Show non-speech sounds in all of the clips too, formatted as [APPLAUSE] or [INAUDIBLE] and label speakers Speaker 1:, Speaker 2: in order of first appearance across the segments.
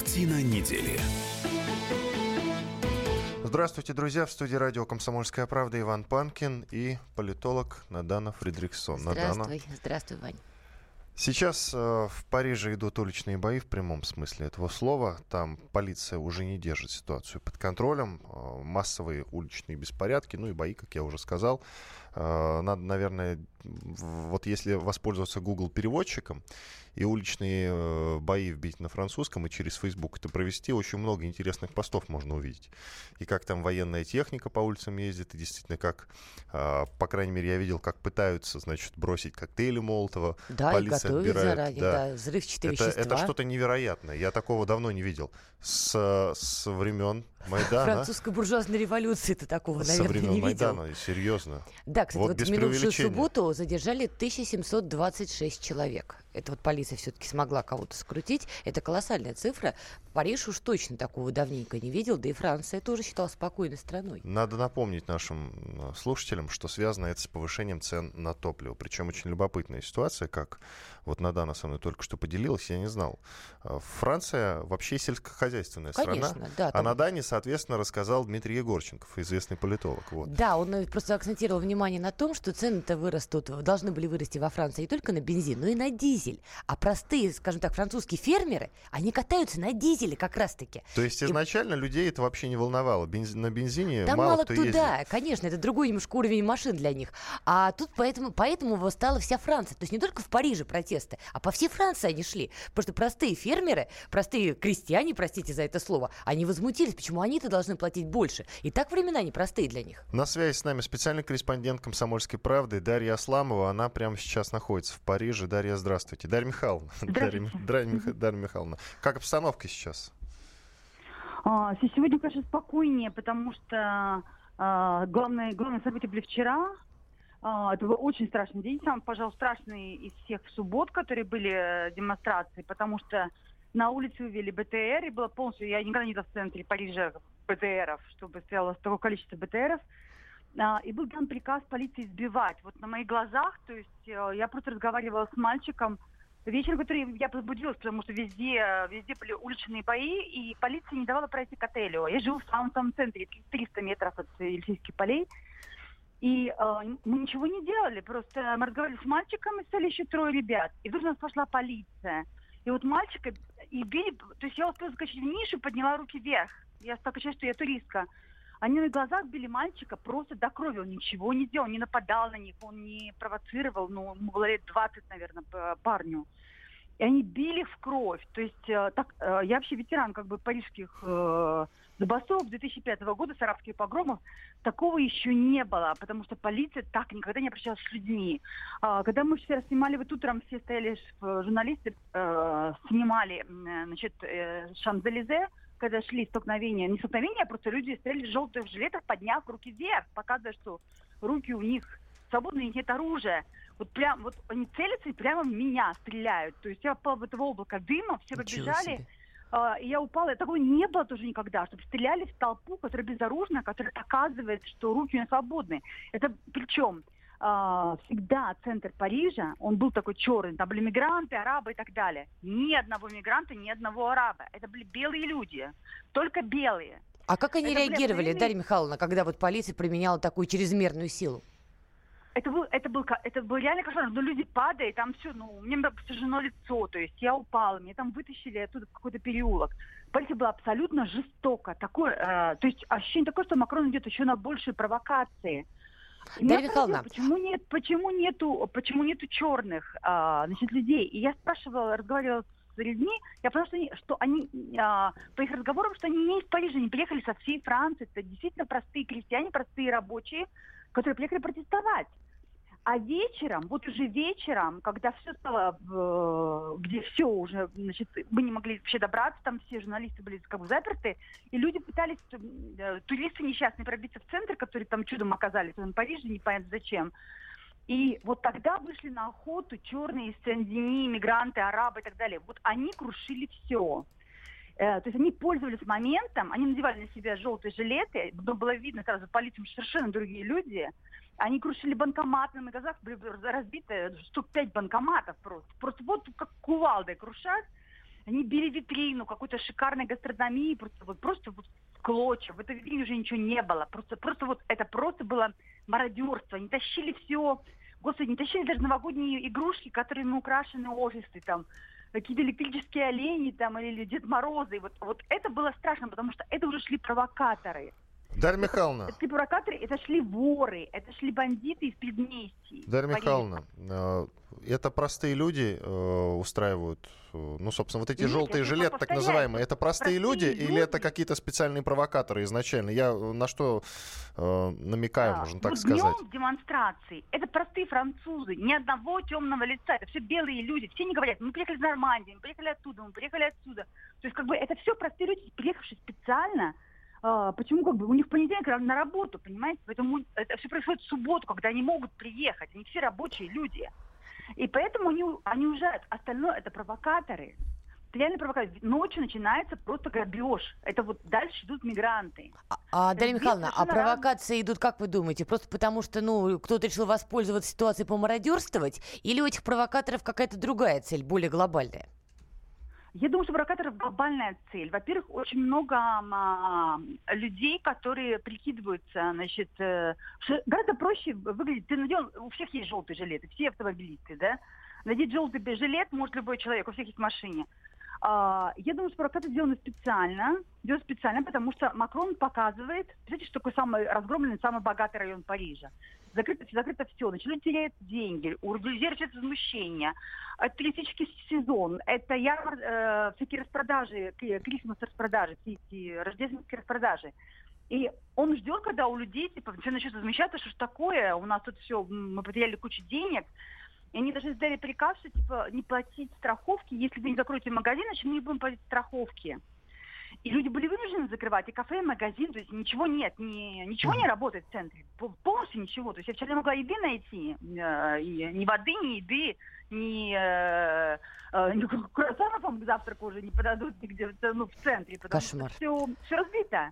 Speaker 1: Картина недели.
Speaker 2: Здравствуйте, друзья. В студии радио «Комсомольская правда» Иван Панкин и политолог Надана Фридриксон.
Speaker 3: Здравствуй, Надана. здравствуй, Вань.
Speaker 2: Сейчас э, в Париже идут уличные бои в прямом смысле этого слова. Там полиция уже не держит ситуацию под контролем. Э, массовые уличные беспорядки, ну и бои, как я уже сказал. Э, надо, наверное, вот если воспользоваться Google переводчиком и уличные э, бои вбить на французском и через Facebook это провести, очень много интересных постов можно увидеть. И как там военная техника по улицам ездит, и действительно как, э, по крайней мере, я видел, как пытаются, значит, бросить коктейли Молотова.
Speaker 3: Да, полиция отбирает. заранее, да. да, взрывчатые
Speaker 2: это,
Speaker 3: вещества.
Speaker 2: Это что-то невероятное. Я такого давно не видел. С, с времен Майдана.
Speaker 3: Французской буржуазной революции ты такого, наверное, Со времен не
Speaker 2: Майдана, видел. серьезно.
Speaker 3: Да, кстати, вот, вот минувшую субботу задержали 1726 человек. Это вот полиция все-таки смогла кого-то скрутить. Это колоссальная цифра. Париж уж точно такого давненько не видел, да и Франция тоже считалась спокойной страной.
Speaker 2: Надо напомнить нашим э, слушателям, что связано это с повышением цен на топливо. Причем очень любопытная ситуация, как вот Надана со мной только что поделилась, я не знал. Э, Франция вообще сельскохозяйственная
Speaker 3: Конечно,
Speaker 2: страна.
Speaker 3: Да,
Speaker 2: а там... А на Дане, соответственно, рассказал Дмитрий Егорченков, известный политолог. Вот.
Speaker 3: Да, он э, просто акцентировал внимание на том, что цены-то вырастут, должны были вырасти во Франции не только на бензин, но и на дизель. А простые, скажем так, французские фермеры, они катаются на дизеле как раз-таки.
Speaker 2: То есть изначально и... людей это вообще не волновало? Бенз... На бензине
Speaker 3: Там
Speaker 2: мало,
Speaker 3: мало
Speaker 2: кто
Speaker 3: кто,
Speaker 2: ездит.
Speaker 3: конечно, это другой немножко уровень машин для них. А тут поэтому, поэтому восстала вся Франция. То есть не только в Париже протесты, а по всей Франции они шли. Потому что простые фермеры, простые крестьяне, простите за это слово, они возмутились, почему они-то должны платить больше. И так времена непростые для них.
Speaker 2: На связи с нами специальный корреспондент «Комсомольской правды» Дарья Асламова. Она прямо сейчас находится в Париже. Дарья, здравствуйте. Дарья Михайловна. [LAUGHS] Дарья, Дарья, Дарья Михайловна. Как обстановка сейчас?
Speaker 4: А, сегодня, конечно, спокойнее, потому что а, главное, главное событие были вчера. А, это был очень страшный день, самый, пожалуй, страшный из всех суббот, которые были э, демонстрации, потому что на улице увели БТР, и было полностью, я никогда не видела в центре Парижа БТРов, чтобы стояло такое количество БТРов. А, и был дан приказ полиции сбивать. Вот на моих глазах, то есть э, я просто разговаривала с мальчиком, вечером, который я возбудилась, потому что везде, везде были уличные бои, и полиция не давала пройти к отелю. Я живу в самом-самом центре, 300 метров от Елисейских полей. И э, мы ничего не делали, просто мы разговаривали с мальчиком, и стали еще трое ребят. И вдруг у нас пошла полиция. И вот мальчика и били, то есть я успела скачать в нишу, подняла руки вверх. Я стала кричать, что я туристка. Они на глазах били мальчика просто до крови. Он ничего не делал, не нападал на них, он не провоцировал. Ну, ему было лет 20, наверное, парню. И они били в кровь. То есть э, так, э, я вообще ветеран как бы парижских э, забастовок 2005 года с арабских погромов. Такого еще не было, потому что полиция так никогда не обращалась с людьми. А, когда мы вчера снимали, вот утром все стояли, журналисты э, снимали значит, э, Шанзелизе, когда шли столкновения, не столкновения, а просто люди стояли в желтых жилетах, подняв руки вверх, показывая, что руки у них свободные, нет оружия. Вот прям, вот они целятся и прямо в меня стреляют. То есть я попала в это облако дыма, все побежали. Uh, и я упала, такого не было тоже никогда, чтобы стреляли в толпу, которая безоружна, которая показывает, что руки у нее свободны. Это причем а, всегда центр Парижа, он был такой черный, там были мигранты, арабы и так далее. Ни одного мигранта, ни одного араба. Это были белые люди, только белые.
Speaker 3: А как они это реагировали, были... Дарья Михайловна, когда вот полиция применяла такую чрезмерную силу?
Speaker 4: Это был, это был, это был реально кошмар. Но ну, люди падают, там все, ну, мне было сожжено лицо, то есть я упала, меня там вытащили оттуда в какой-то переулок. Полиция была абсолютно жестока. Такое, э, то есть ощущение такое, что Макрон идет еще на большие провокации.
Speaker 3: Дарья Михайловна.
Speaker 4: Почему нет, почему нету, почему нету черных а, значит, людей? И я спрашивала, разговаривала с людьми, я поняла, что они, что они а, по их разговорам, что они не из Парижа, они приехали со всей Франции. Это действительно простые крестьяне, простые рабочие, которые приехали протестовать. А вечером, вот уже вечером, когда все стало, где все уже, значит, мы не могли вообще добраться, там все журналисты были как бы заперты, и люди пытались, э, туристы несчастные, пробиться в центр, которые там чудом оказались, в Париже, непонятно зачем. И вот тогда вышли на охоту черные из Сен-Дени, мигранты, арабы и так далее. Вот они крушили все. Э, то есть они пользовались моментом, они надевали на себя желтые жилеты, но было видно сразу по лицам совершенно другие люди. Они крушили банкоматы, на глазах были разбиты штук пять банкоматов просто. Просто вот как кувалдой крушат. Они били витрину какой-то шикарной гастрономии, просто вот, просто вот клочья. В этой витрине уже ничего не было. Просто, просто вот это просто было мародерство. Они тащили все. Господи, не тащили даже новогодние игрушки, которыми украшены офисы, там, какие-то электрические олени там или Дед Морозы. Вот, вот это было страшно, потому что это уже шли провокаторы.
Speaker 2: Дарья Михайловна.
Speaker 4: Это провокаторы, это шли воры, это шли бандиты из предместий.
Speaker 2: Дарья Михайловна, э, это простые люди э, устраивают, э, ну, собственно, вот эти
Speaker 4: Нет,
Speaker 2: желтые жилеты, так называемые, это простые, простые люди, люди или это какие-то специальные провокаторы изначально? Я на что э, намекаю, да. можно так
Speaker 4: вот
Speaker 2: сказать?
Speaker 4: Днем демонстрации это простые французы, ни одного темного лица, это все белые люди, все не говорят, мы приехали из Нормандии, мы приехали оттуда, мы приехали отсюда. То есть, как бы, это все простые люди, приехавшие специально а, почему как бы у них понедельник на работу, понимаете? Поэтому это все происходит в субботу, когда они могут приехать. Они все рабочие люди. И поэтому они, они уезжают. Остальное это провокаторы. Реально провокаторы. Ночью начинается просто грабеж. Это вот дальше идут мигранты.
Speaker 3: А, а Дарья Михайловна, а провокации раз... идут, как вы думаете, просто потому что, ну, кто-то решил воспользоваться ситуацией помародерствовать, или у этих провокаторов какая-то другая цель, более глобальная?
Speaker 4: Я думаю, что провокаторов глобальная цель. Во-первых, очень много а, людей, которые прикидываются, значит, э, гораздо проще выглядит. Ты надел, у всех есть желтые жилеты, все автомобилисты, да? Надеть желтый жилет может любой человек, у всех есть в машине. А, я думаю, что провокация сделана специально, сделана специально, потому что Макрон показывает, знаете, что такой самый разгромленный, самый богатый район Парижа. Закрыто, закрыто все, начали терять деньги, у начинается возмущение. Это туристический сезон, это ярмар, э, всякие распродажи, крисмас распродажи, все эти рождественские распродажи. И он ждет, когда у людей типа все начнут возмущаться, что ж такое, у нас тут все, мы потеряли кучу денег, и они даже издали приказ, что типа не платить страховки, если вы не закроете магазин, значит мы не будем платить страховки. И люди были вынуждены закрывать и кафе, и магазин, то есть ничего нет, ни, ничего не работает в центре, полностью ничего. То есть я вчера не могла еды найти, э, и, ни воды, ни еды, ни, э, э, ни круассанов вам к завтраку уже не подадут нигде ну, в центре, потому Кошмар. что все, все разбито.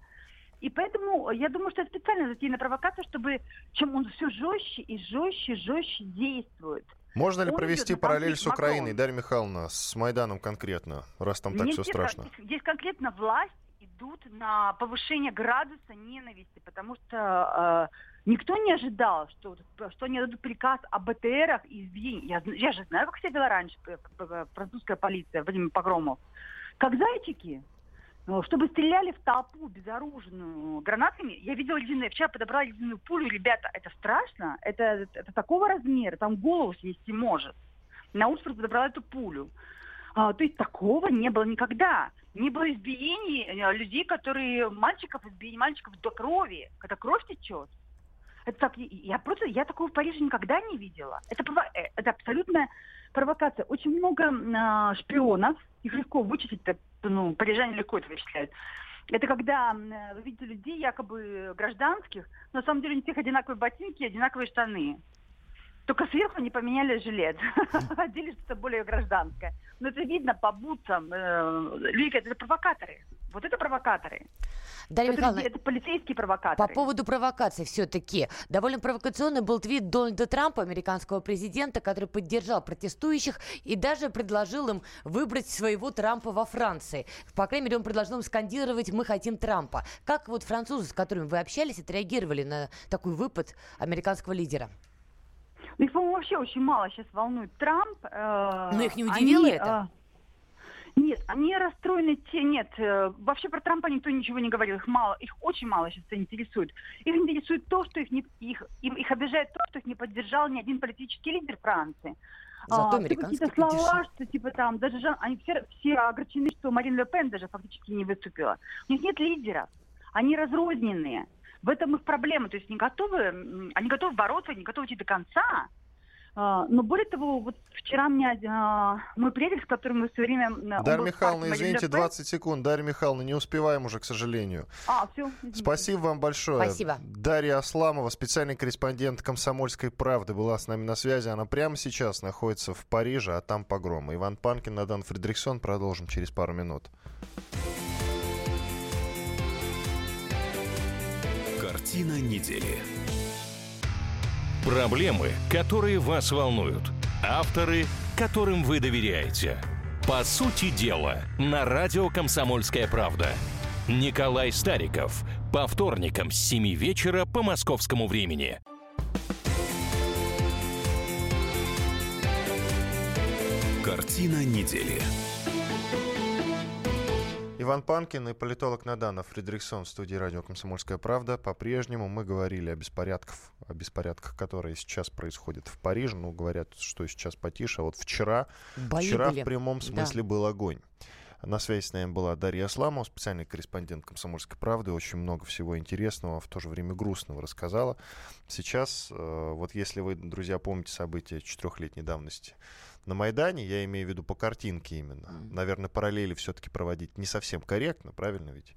Speaker 4: И поэтому я думаю, что это специально затеяна провокация, чтобы чем он все жестче и жестче, жестче действует.
Speaker 2: Можно ли провести параллель с Украиной, Дарья Михайловна, с Майданом конкретно, раз там так все страшно?
Speaker 4: Здесь, здесь конкретно власть идут на повышение градуса ненависти, потому что э, никто не ожидал, что, что они дадут приказ о БТРах и избиении. Я, я же знаю, как себя вела раньше французская полиция, Владимир Погромов. Как зайчики. Ну, чтобы стреляли в толпу безоружную гранатами. Я видела ледяные, вчера подобрала ледяную пулю. Ребята, это страшно, это, это такого размера, там голову снести может. На улице подобрала эту пулю. А, то есть такого не было никогда. Не было избиений э, людей, которые мальчиков избили, мальчиков до крови, когда кровь течет. Это так, я просто, я такого в Париже никогда не видела. Это, э, это абсолютная провокация. Очень много э, шпионов, их легко вычислить, ну, парижане легко это вычисляют. Это когда вы видите людей якобы гражданских, но на самом деле у них одинаковые ботинки одинаковые штаны. Только сверху они поменяли жилет. [LAUGHS] Одели что-то более гражданское. Но это видно по бутсам. Э, люди это провокаторы. Вот это провокаторы.
Speaker 3: Дарья это, Михайловна,
Speaker 4: это полицейские провокаторы.
Speaker 3: По поводу провокаций все-таки. Довольно провокационный был твит Дональда Трампа, американского президента, который поддержал протестующих и даже предложил им выбрать своего Трампа во Франции. По крайней мере, он предложил им скандировать «Мы хотим Трампа». Как вот французы, с которыми вы общались, отреагировали на такой выпад американского лидера?
Speaker 4: Ну, их, по-моему, вообще очень мало сейчас волнует Трамп.
Speaker 3: Э, Но их не удивило они, это?
Speaker 4: Нет, они расстроены те, нет, э, вообще про Трампа никто ничего не говорил, их мало, их очень мало сейчас интересует. Их интересует то, что их не, их, им, их обижает то, что их не поддержал ни один политический лидер Франции.
Speaker 3: Зато а, какие-то
Speaker 4: слова, что типа там, даже Жан, они все, все огорчены, что Марин Ле Пен даже фактически не выступила. У них нет лидеров, они разрозненные. В этом их проблема, то есть не готовы, они готовы бороться, не готовы идти до конца, а, но более того, вот вчера мне а, мой приятель, с которым мы все время...
Speaker 2: Дарья Михайловна, извините, 20 секунд. Дарья Михайловна, не успеваем уже, к сожалению.
Speaker 4: А, все.
Speaker 2: Спасибо вам большое.
Speaker 3: Спасибо.
Speaker 2: Дарья Асламова, специальный корреспондент «Комсомольской правды», была с нами на связи. Она прямо сейчас находится в Париже, а там погромы. Иван Панкин, Надан Фредериксон. Продолжим через пару минут.
Speaker 1: Картина недели. Проблемы, которые вас волнуют. Авторы, которым вы доверяете.
Speaker 5: По сути дела, на радио «Комсомольская правда». Николай Стариков. По вторникам с 7 вечера по московскому времени.
Speaker 1: Картина недели.
Speaker 2: Иван Панкин и политолог Надана Фредериксон в студии радио «Комсомольская правда». По-прежнему мы говорили о беспорядках, о беспорядках, которые сейчас происходят в Париже. Ну, говорят, что сейчас потише. А вот вчера,
Speaker 3: Бои
Speaker 2: вчера
Speaker 3: были.
Speaker 2: в прямом
Speaker 3: Да.
Speaker 2: смысле был огонь. На связи с нами была Дарья Асламова, специальный корреспондент «Комсомольской правды». Очень много всего интересного, в то же время грустного рассказала. Сейчас, э, вот если вы, друзья, помните события четырехлетней давности на Майдане, я имею в виду по картинке именно.
Speaker 3: Мгм.
Speaker 2: Наверное, параллели все-таки проводить не совсем корректно, правильно ведь?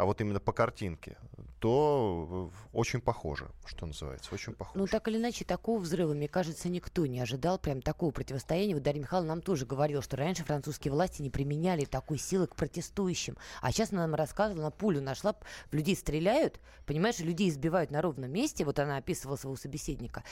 Speaker 2: А вот именно по картинке, то э, очень похоже, что называется, очень похоже.
Speaker 3: Ну, так или иначе, такого взрыва, мне кажется, никто не ожидал. Прям такого противостояния. Вот Дарья Михайловна нам тоже говорила, что раньше французские власти не применяли такой силы к протестующим. А сейчас она нам рассказывала, она пулю нашла, в людей стреляют, понимаешь, людей избивают на ровном месте. Вот она описывала своего собеседника.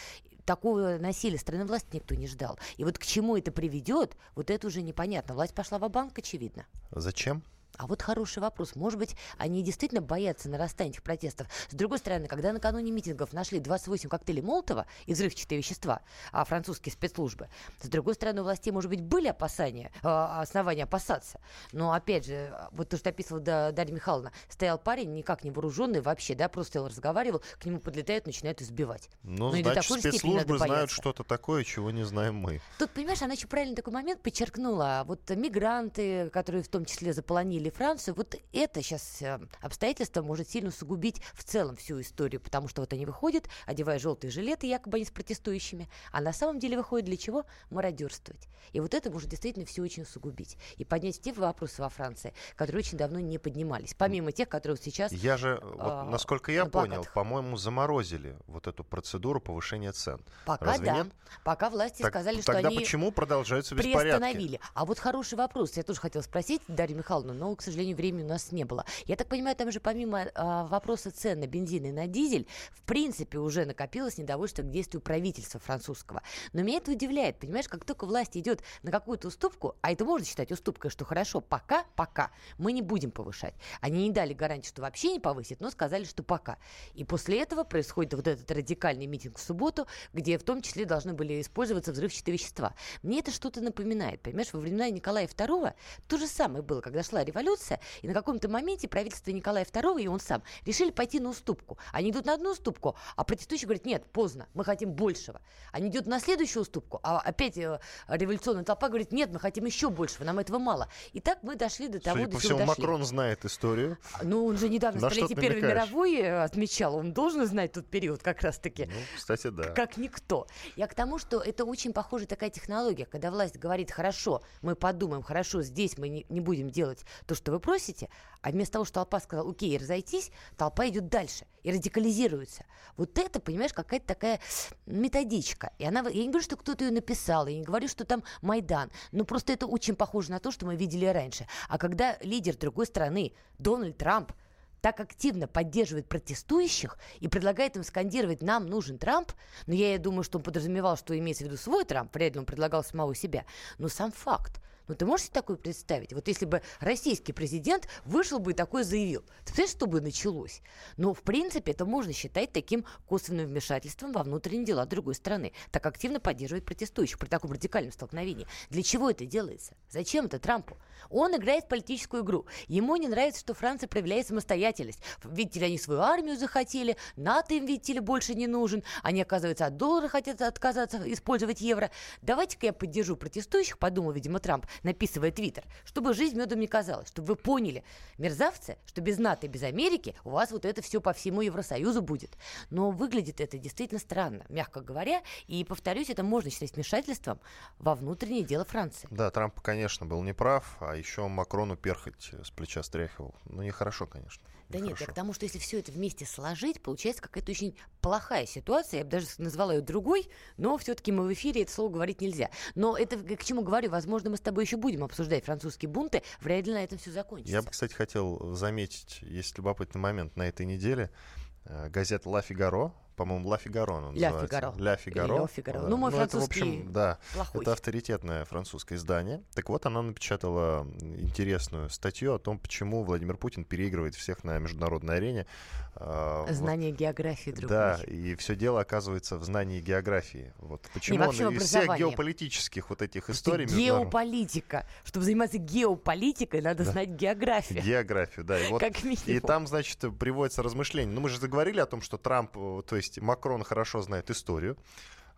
Speaker 3: Такого насилия стороны власти никто не ждал. И вот к чему это приведет, вот это уже непонятно. Власть пошла в банк очевидно.
Speaker 2: Зачем?
Speaker 3: А вот хороший вопрос. Может быть, они действительно боятся нарастания этих протестов? С другой стороны, когда накануне митингов нашли 28 коктейлей Молотова и взрывчатые вещества, а французские спецслужбы, с другой стороны, у властей, может быть, были опасания, э, основания опасаться. Но, опять же, вот то, что описывала Да- Дарья Михайловна, стоял парень, никак не вооруженный вообще, да, просто стоял, разговаривал, к нему подлетают, начинают избивать.
Speaker 2: Ну,
Speaker 3: Ну, и до
Speaker 2: значит, спецслужбы знают что-то такое, чего не знаем мы.
Speaker 3: Тут, понимаешь, она еще правильно такой момент подчеркнула. Вот мигранты, которые в том числе заполонили Францию, вот это сейчас обстоятельство может сильно усугубить в целом всю историю, потому что вот они выходят, одевая желтые жилеты, якобы они с протестующими, а на самом деле выходят для чего? Мародерствовать. И вот это может действительно все очень усугубить. И поднять те вопросы во Франции, которые очень давно не поднимались. Помимо тех, которые вот сейчас...
Speaker 2: Я же, вот,
Speaker 3: а,
Speaker 2: насколько я
Speaker 3: на
Speaker 2: понял, по-моему, заморозили вот эту процедуру повышения цен.
Speaker 3: Пока
Speaker 2: Разве
Speaker 3: да.
Speaker 2: нет?
Speaker 3: Пока власти
Speaker 2: Так-
Speaker 3: сказали, что
Speaker 2: тогда
Speaker 3: они...
Speaker 2: почему продолжаются беспорядки?
Speaker 3: приостановили. А вот хороший вопрос. Я тоже хотела спросить Дарью Михайловну, но, к сожалению, времени у нас не было. Я так понимаю, там же помимо а, вопроса цен на бензин и на дизель, в принципе, уже накопилось недовольство к действию правительства французского. Но меня это удивляет. Понимаешь, как только власть идет на какую-то уступку, а это можно считать уступкой, что хорошо, пока, пока мы не будем повышать. Они не дали гарантии, что вообще не повысят, но сказали, что пока. И после этого происходит вот этот радикальный митинг в субботу, где в том числе должны были использоваться взрывчатые вещества. Мне это что-то напоминает. Понимаешь, во времена Николая II то же самое было, когда шла революция, и на каком-то моменте правительство Николая II и он сам решили пойти на уступку. Они идут на одну уступку, а протестующие говорят, нет, поздно, мы хотим большего. Они идут на следующую уступку, а опять э, революционная толпа говорит, нет, мы хотим еще большего, нам этого мало. И так мы дошли до того,
Speaker 2: Судя
Speaker 3: до
Speaker 2: по всему,
Speaker 3: дошли.
Speaker 2: Макрон знает историю.
Speaker 3: Ну, он же недавно
Speaker 2: На
Speaker 3: столетие Первой мировой э, отмечал, он должен знать тот период как раз-таки
Speaker 2: Ну, кстати, да.
Speaker 3: как никто. Я к тому, что это очень похожая такая технология, когда власть говорит, хорошо, мы подумаем, хорошо, здесь мы не, не будем делать то, что вы просите, а вместо того, что толпа сказала, окей, разойтись, толпа идет дальше и радикализируется. Вот это, понимаешь, какая-то такая методичка. И она, я не говорю, что кто-то ее написал, я не говорю, что там Майдан, но просто это очень похоже на то, что мы видели раньше. А когда лидер другой страны, Дональд Трамп, так активно поддерживает протестующих и предлагает им скандировать «нам нужен Трамп», но я думаю, что он подразумевал, что имеется в виду свой Трамп, вряд ли он предлагал самого себя, но сам факт. Ну, ты можешь себе такое представить? Вот если бы российский президент вышел бы и такое заявил, ты представляешь, что бы началось? Но, в принципе, это можно считать таким косвенным вмешательством во внутренние дела другой страны. Так активно поддерживает протестующих при таком радикальном столкновении. Для чего это делается? Зачем это Трампу? Он играет в политическую игру. Ему не нравится, что Франция проявляет самостоятельность. Видите ли, они свою армию захотели, НАТО им, видите ли, больше не нужен. Они, оказывается, от доллара хотят отказаться, использовать евро. Давайте-ка я поддержу протестующих, подумал, видимо, Трамп, написывая твиттер, чтобы жизнь медом не казалась, чтобы вы поняли, мерзавцы, что без НАТО и без Америки у вас вот это все по всему Евросоюзу будет. Но выглядит это действительно странно, мягко говоря, и, повторюсь, это можно считать вмешательством во внутреннее дело Франции.
Speaker 2: Да, Трамп, конечно, был неправ, а еще Макрону перхоть с плеча стряхивал. Ну, нехорошо, конечно.
Speaker 3: Да нет, я
Speaker 2: нехорошо.
Speaker 3: к тому, что если все это вместе сложить, получается какая-то очень плохая ситуация. Я бы даже назвала ее другой, но все-таки мы в эфире это слово говорить нельзя. Но это к чему говорю, возможно, мы с тобой еще будем обсуждать французские бунты, вряд ли на этом все закончится.
Speaker 2: Я бы, кстати, хотел заметить, есть любопытный момент на этой неделе. Э, Газета «Ла Фигаро» по-моему, Ла Фигаро он
Speaker 3: Ля
Speaker 2: называется.
Speaker 3: Фигаро.
Speaker 2: Ля Фигаро.
Speaker 3: Ле Фигаро. Ну, мой
Speaker 2: это, в
Speaker 3: французский
Speaker 2: общем, да,
Speaker 3: плохой.
Speaker 2: это авторитетное французское издание. Так вот, она напечатала интересную статью о том, почему Владимир Путин переигрывает всех на международной арене. А, вот,
Speaker 3: Знание географии другой.
Speaker 2: Да, и все дело оказывается в знании географии. Вот почему
Speaker 3: вообще
Speaker 2: он из всех геополитических вот этих историй
Speaker 3: Геополитика. Чтобы заниматься геополитикой, надо знать географию.
Speaker 2: Географию, да. И, вот,
Speaker 3: Как минимум.
Speaker 2: и там, значит, приводится размышление. Ну, мы же заговорили о том, что Трамп, э, то есть Макрон хорошо знает историю,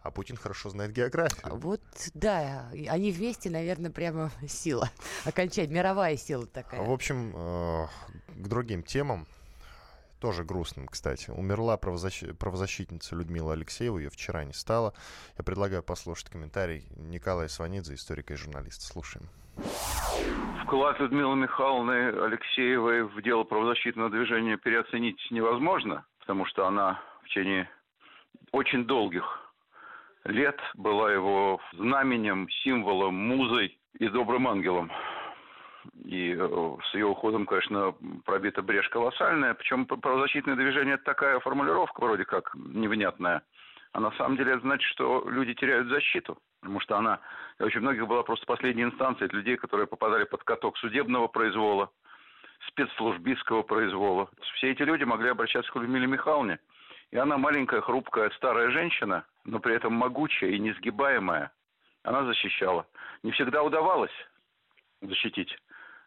Speaker 2: а Путин хорошо знает географию.
Speaker 3: Вот, да, они вместе, наверное, прямо [LAUGHS] сила. Окончательно, мировая сила такая.
Speaker 2: В общем, э, к другим темам, тоже грустным, кстати. Умерла правозащ- правозащитница Людмила Алексеева, ее вчера не стало. Я предлагаю послушать комментарий Николая Сванидзе, историка и журналиста. Слушаем.
Speaker 6: Вклад Людмилы Михайловны Алексеевой в дело правозащитного движения переоценить невозможно, потому что она течение очень долгих лет была его знаменем, символом, музой и добрым ангелом. И э, с ее уходом, конечно, пробита брешь колоссальная. Причем правозащитное движение – это такая формулировка вроде как невнятная. А на самом деле это значит, что люди теряют защиту. Потому что она для очень многих была просто последней инстанцией для людей, которые попадали под каток судебного произвола, спецслужбистского произвола. Все эти люди могли обращаться к Людмиле Михайловне. И она маленькая, хрупкая, старая женщина, но при этом могучая и несгибаемая. Она защищала. Не всегда удавалось защитить,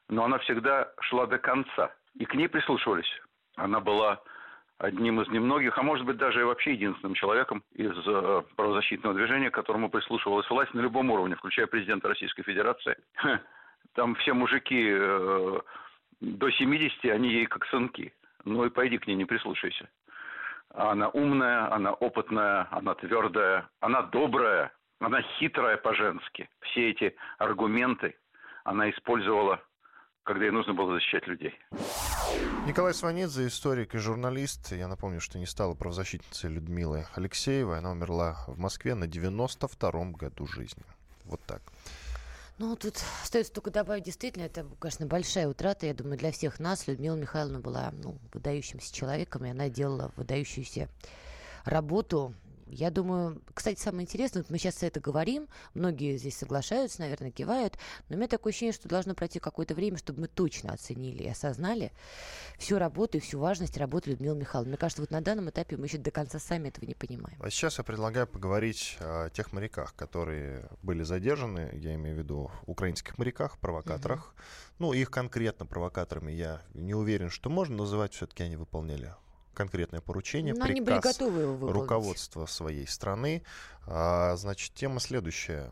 Speaker 6: но она всегда шла до конца. И к ней прислушивались. Она была одним из немногих, а может быть даже и вообще единственным человеком из э, правозащитного движения, к которому прислушивалась власть на любом уровне, включая президента Российской Федерации. Там все мужики э, до 70, они ей как сынки. Ну и пойди к ней, не прислушайся. Она умная, она опытная, она твердая, она добрая, она хитрая по-женски. Все эти аргументы она использовала, когда ей нужно было защищать людей.
Speaker 2: Николай Сванидзе, историк и журналист. Я напомню, что не стала правозащитницей Людмилы Алексеевой. Она умерла в Москве на 92-м году жизни. Вот так.
Speaker 3: Ну, тут остается только добавить, действительно, это, конечно, большая утрата, я думаю, для всех нас. Людмила Михайловна была ну, выдающимся человеком, и она делала выдающуюся работу. Я думаю, кстати, самое интересное, вот мы сейчас это говорим, многие здесь соглашаются, наверное, кивают, но у меня такое ощущение, что должно пройти какое-то время, чтобы мы точно оценили и осознали всю работу и всю важность работы Людмилы Михайловны. Мне кажется, вот на данном этапе мы еще до конца сами этого не понимаем.
Speaker 2: А сейчас я предлагаю поговорить о тех моряках, которые были задержаны, я имею в виду украинских моряках, провокаторах. Ну, их конкретно провокаторами я не уверен, что можно называть, все-таки они выполняли конкретное поручение,
Speaker 3: Но они были
Speaker 2: приказ
Speaker 3: готовы его выполнить.
Speaker 2: руководства своей страны. А, значит, тема следующая.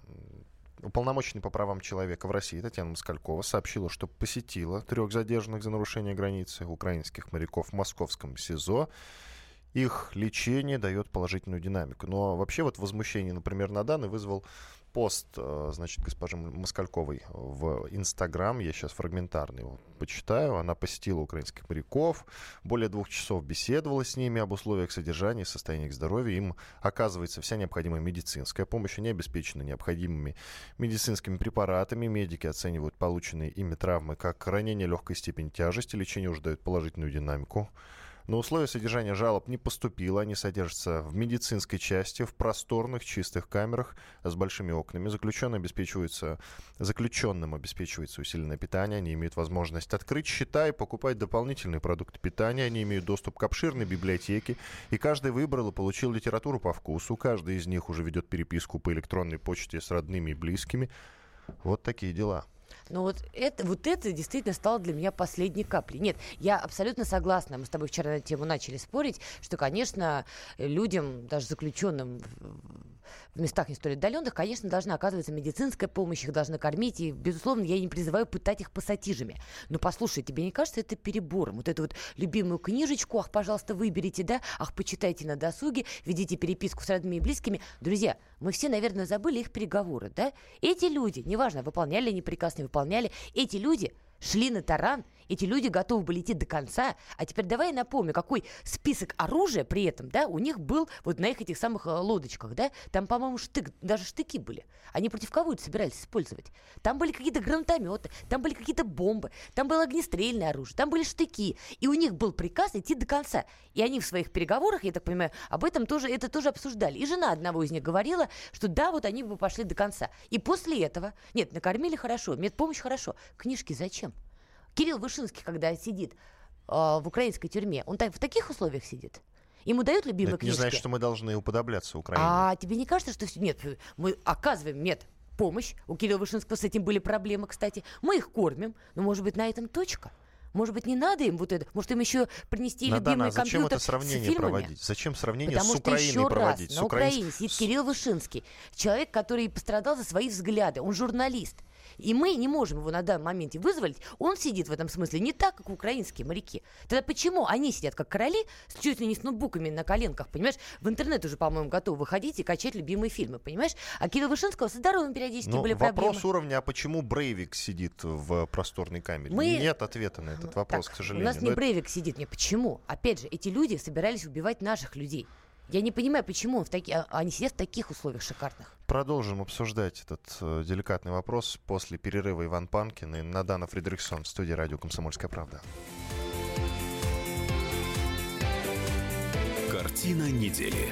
Speaker 2: Уполномоченный по правам человека в России Татьяна Москалькова сообщила, что посетила трех задержанных за нарушение границы украинских моряков в московском СИЗО. Их лечение дает положительную динамику. Но вообще вот возмущение, например, на данный вызвал пост, э, значит, госпожи Москальковой в Инстаграм. Я сейчас фрагментарно его почитаю. Она посетила украинских моряков, более двух часов беседовала с ними об условиях содержания состоянии их здоровья. Им оказывается вся необходимая медицинская помощь. Они обеспечены необходимыми медицинскими препаратами. Медики оценивают полученные ими травмы как ранение легкой степени тяжести. Лечение уже дает положительную динамику. Но условия содержания жалоб не поступило. Они содержатся в медицинской части, в просторных, чистых камерах с большими окнами. Заключенные обеспечиваются, заключенным обеспечивается усиленное питание. Они имеют возможность открыть счета и покупать дополнительные продукты питания. Они имеют доступ к обширной библиотеке. И каждый выбрал и получил литературу по вкусу. Каждый из них уже ведет переписку по электронной почте с родными и близкими. Вот такие дела.
Speaker 3: Но вот это, вот это действительно стало для меня последней каплей. Нет, я абсолютно согласна. Мы с тобой вчера на эту тему начали спорить, что, конечно, людям, даже заключенным в местах не столь отдаленных, конечно, должна оказываться медицинская помощь, их должны кормить. И, безусловно, я не призываю пытать их пассатижами. Но послушай, тебе не кажется это перебором? Вот эту вот любимую книжечку, ах, пожалуйста, выберите, да, ах, почитайте на досуге, ведите переписку с родными и близкими. Друзья, мы все, наверное, забыли их переговоры, да? Эти люди, неважно, выполняли они приказ, не выполняли, эти люди шли на таран Эти люди готовы были идти до конца. А теперь давай я напомню, какой список оружия при этом, да, у них был вот на их этих самых э, лодочках, да. Там, по-моему, штык, даже штыки были. Они против кого это собирались использовать? Там были какие-то гранатометы, там были какие-то бомбы, там было огнестрельное оружие, там были штыки. И у них был приказ идти до конца. И они в своих переговорах, я так понимаю, об этом тоже, это тоже обсуждали. И жена одного из них говорила, что да, вот они бы пошли до конца. И после этого, нет, накормили хорошо, медпомощь хорошо. Книжки зачем? Кирилл Вышинский, когда сидит э, в украинской тюрьме, он так, в таких условиях сидит? Ему дают любимые
Speaker 2: Это
Speaker 3: книжки?
Speaker 2: не значит, что мы должны уподобляться Украине.
Speaker 3: А тебе не кажется, что... Нет, мы оказываем мед помощь. У Кирилла Вышинского с этим были проблемы, кстати. Мы их кормим, но, может быть, на этом точка? Может быть, не надо им вот это? Может, им еще принести
Speaker 2: Надана,
Speaker 3: любимый
Speaker 2: а зачем
Speaker 3: компьютер
Speaker 2: это сравнение
Speaker 3: с фильмами?
Speaker 2: проводить? Зачем сравнение
Speaker 3: Потому
Speaker 2: с
Speaker 3: что
Speaker 2: Украиной
Speaker 3: еще
Speaker 2: проводить?
Speaker 3: раз,
Speaker 2: С
Speaker 3: на
Speaker 2: украин-
Speaker 3: Украине сидит
Speaker 2: с-
Speaker 3: Кирилл Вышинский, человек, который пострадал за свои взгляды, он журналист. И мы не можем его на данном моменте вызволить. Он сидит в этом смысле не так, как украинские моряки. Тогда почему они сидят как короли, с чуть ли не с ноутбуками на коленках, понимаешь? В интернет уже, по-моему, готовы выходить и качать любимые фильмы, понимаешь? А Кирилла Вышинского со здоровьем периодически
Speaker 2: Ну,
Speaker 3: были
Speaker 2: вопрос
Speaker 3: проблемы.
Speaker 2: уровня, а почему Брейвик сидит в просторной камере?
Speaker 3: Мы-
Speaker 2: Нет ответа на этот вопрос,
Speaker 3: Так,
Speaker 2: к сожалению.
Speaker 3: У нас
Speaker 2: Но
Speaker 3: не
Speaker 2: это-
Speaker 3: Брейвик сидит. Не, почему? Опять же, эти люди собирались убивать наших людей. Я не понимаю, почему он в таки- а- они сидят в таких условиях шикарных.
Speaker 2: Продолжим обсуждать этот э, деликатный вопрос после перерыва Иван Панкин и Надана Фредериксон в студии радио «Комсомольская правда».
Speaker 1: Картина недели.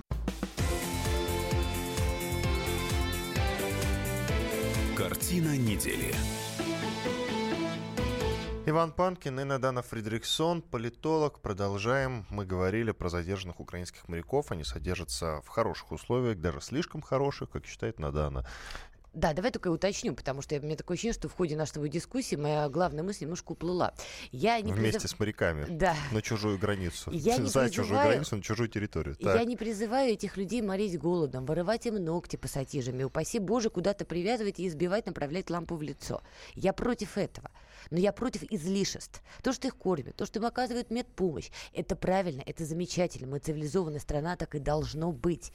Speaker 1: Картина недели.
Speaker 2: Иван Панкин и Надана Фредериксон, политолог. Продолжаем. Мы говорили про задержанных украинских моряков. Они содержатся в хороших условиях, даже слишком хороших, как считает Надана.
Speaker 3: Да, давай только уточню, потому что у меня такое ощущение, что в ходе нашей дискуссии моя главная мысль немножко уплыла. Я не
Speaker 2: Вместе
Speaker 3: призыв-
Speaker 2: с моряками.
Speaker 3: Да.
Speaker 2: На чужую границу. [LAUGHS]
Speaker 3: Я не
Speaker 2: За чужую
Speaker 3: призываю-
Speaker 2: границу, на чужую территорию.
Speaker 3: Я
Speaker 2: Так.
Speaker 3: не призываю этих людей морить голодом, вырывать им ногти пассатижами, упаси Боже, куда-то привязывать и избивать, направлять лампу в лицо. Я против этого. Но я против излишеств. То, что их кормят, то, что им оказывают медпомощь, это правильно, это замечательно. Мы цивилизованная страна, так и должно быть.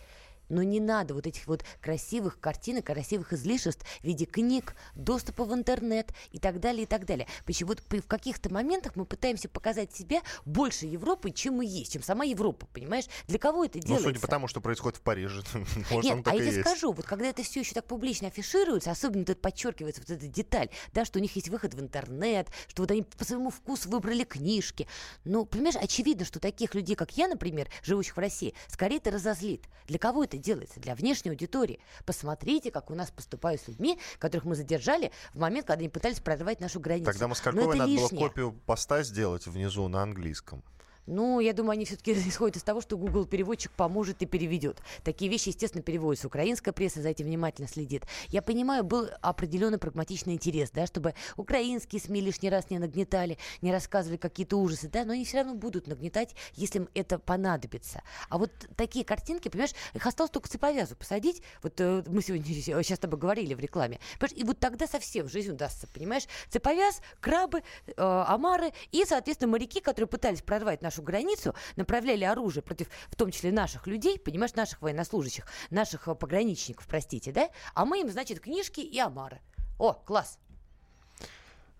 Speaker 3: Но не надо вот этих вот красивых картинок, красивых излишеств в виде книг, доступа в интернет и так далее, и так далее. Почему вот в каких-то моментах мы пытаемся показать себя больше Европы, чем мы есть, чем сама Европа, понимаешь? Для кого это
Speaker 2: Ну,
Speaker 3: делается?
Speaker 2: судя по тому, что происходит в Париже, [LAUGHS] может,
Speaker 3: Нет, а я тебе скажу, вот когда это все еще так публично афишируется, особенно тут подчеркивается вот эта деталь, да, что у них есть выход в интернет, что вот они по своему вкусу выбрали книжки. Ну, понимаешь, очевидно, что таких людей, как я, например, живущих в России, скорее это разозлит. Для кого это делается? Для внешней аудитории. Посмотрите, как у нас поступают с людьми, которых мы задержали в момент, когда они пытались прорвать нашу границу.
Speaker 2: Тогда Москальковой
Speaker 3: это
Speaker 2: надо было
Speaker 3: лишнее.
Speaker 2: копию поста сделать внизу на английском.
Speaker 3: Ну, я думаю, они все-таки [LAUGHS] исходят из того, что Google переводчик поможет и переведет. Такие вещи, естественно, переводятся. Украинская пресса за этим внимательно следит. Я понимаю, был определенный прагматичный интерес, да, чтобы украинские СМИ лишний раз не нагнетали, не рассказывали какие-то ужасы, да, но они все равно будут нагнетать, если им это понадобится. А вот такие картинки, понимаешь, их осталось только цеповязу посадить. Вот э, мы сегодня [LAUGHS] сейчас с тобой говорили в рекламе. Понимаешь, и вот тогда совсем жизнь удастся, понимаешь? Цеповяз, крабы, э, омары и, соответственно, моряки, которые пытались прорвать нашу границу, направляли оружие против, в том числе, наших людей, понимаешь, наших военнослужащих, наших э, пограничников, простите, да? А мы им, значит, книжки и омары. О, класс.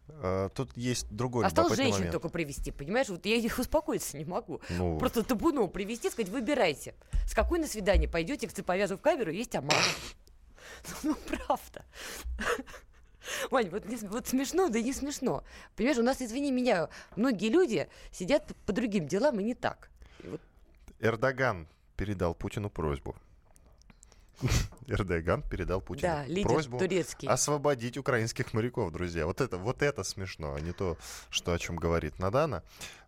Speaker 2: Э, Тут есть другой
Speaker 3: Осталось женщин
Speaker 2: момент.
Speaker 3: только привести, понимаешь? Вот я их успокоиться не могу.
Speaker 2: Ну.
Speaker 3: Просто табуном привести, сказать, выбирайте. С какой на свидание пойдете к цеповязу в камеру, есть омар. [LAUGHS] Ну, правда. Вань, вот, вот смешно, да не смешно. Понимаешь, у нас, извини меня, многие люди сидят по, по другим делам и не так. И вот
Speaker 2: Эрдоган передал Путину просьбу. [LAUGHS] Эрдоган передал Путину
Speaker 3: Да, лидер
Speaker 2: просьбу
Speaker 3: турецкий.
Speaker 2: освободить украинских моряков, друзья. Вот это, вот это смешно, а не то, что, о чем говорит Надана.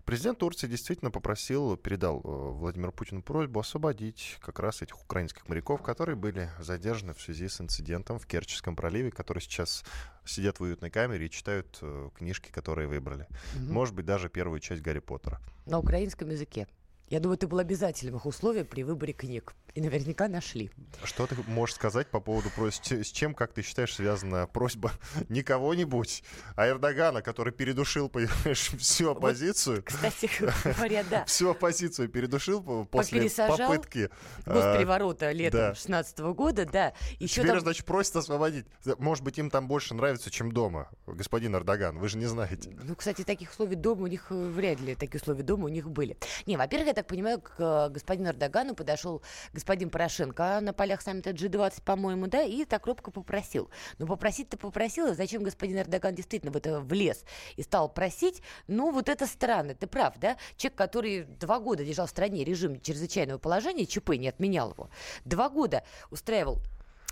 Speaker 2: Президент Турции действительно попросил, передал э, Владимиру Путину просьбу освободить как раз этих украинских моряков, которые были задержаны в связи с инцидентом в Керченском проливе, которые сейчас сидят в уютной камере и читают э, книжки, которые выбрали.
Speaker 3: Мгм.
Speaker 2: Может быть, даже первую часть Гарри Поттера.
Speaker 3: На украинском языке. Я думаю, это было обязательным их условием при выборе книг. И наверняка нашли.
Speaker 2: Что ты можешь сказать по поводу просьб? С чем, как ты считаешь, связана просьба [LAUGHS] не кого-нибудь, а Эрдогана, который передушил, понимаешь, [LAUGHS] всю оппозицию?
Speaker 3: Кстати [LAUGHS] говоря, да.
Speaker 2: Всю оппозицию передушил по- после попытки. а,
Speaker 3: Госпереворота летом
Speaker 2: да.
Speaker 3: 16 года, да. Еще
Speaker 2: Теперь, значит, просит освободить. Может быть, им там больше нравится, чем дома, господин Эрдоган. Вы же не знаете.
Speaker 3: Ну, кстати, таких условий дома у них э, вряд ли такие условия дома у них были. Не, во-первых, я так понимаю, к э, господину Эрдогану подошел господин Порошенко на полях саммита G20, по-моему, да, и так робко попросил. Но попросить-то попросил, а зачем господин Эрдоган действительно в это влез и стал просить? Ну, вот это странно, ты прав, да? Человек, который два года держал в стране режим чрезвычайного положения, ЧП не отменял его, два года устраивал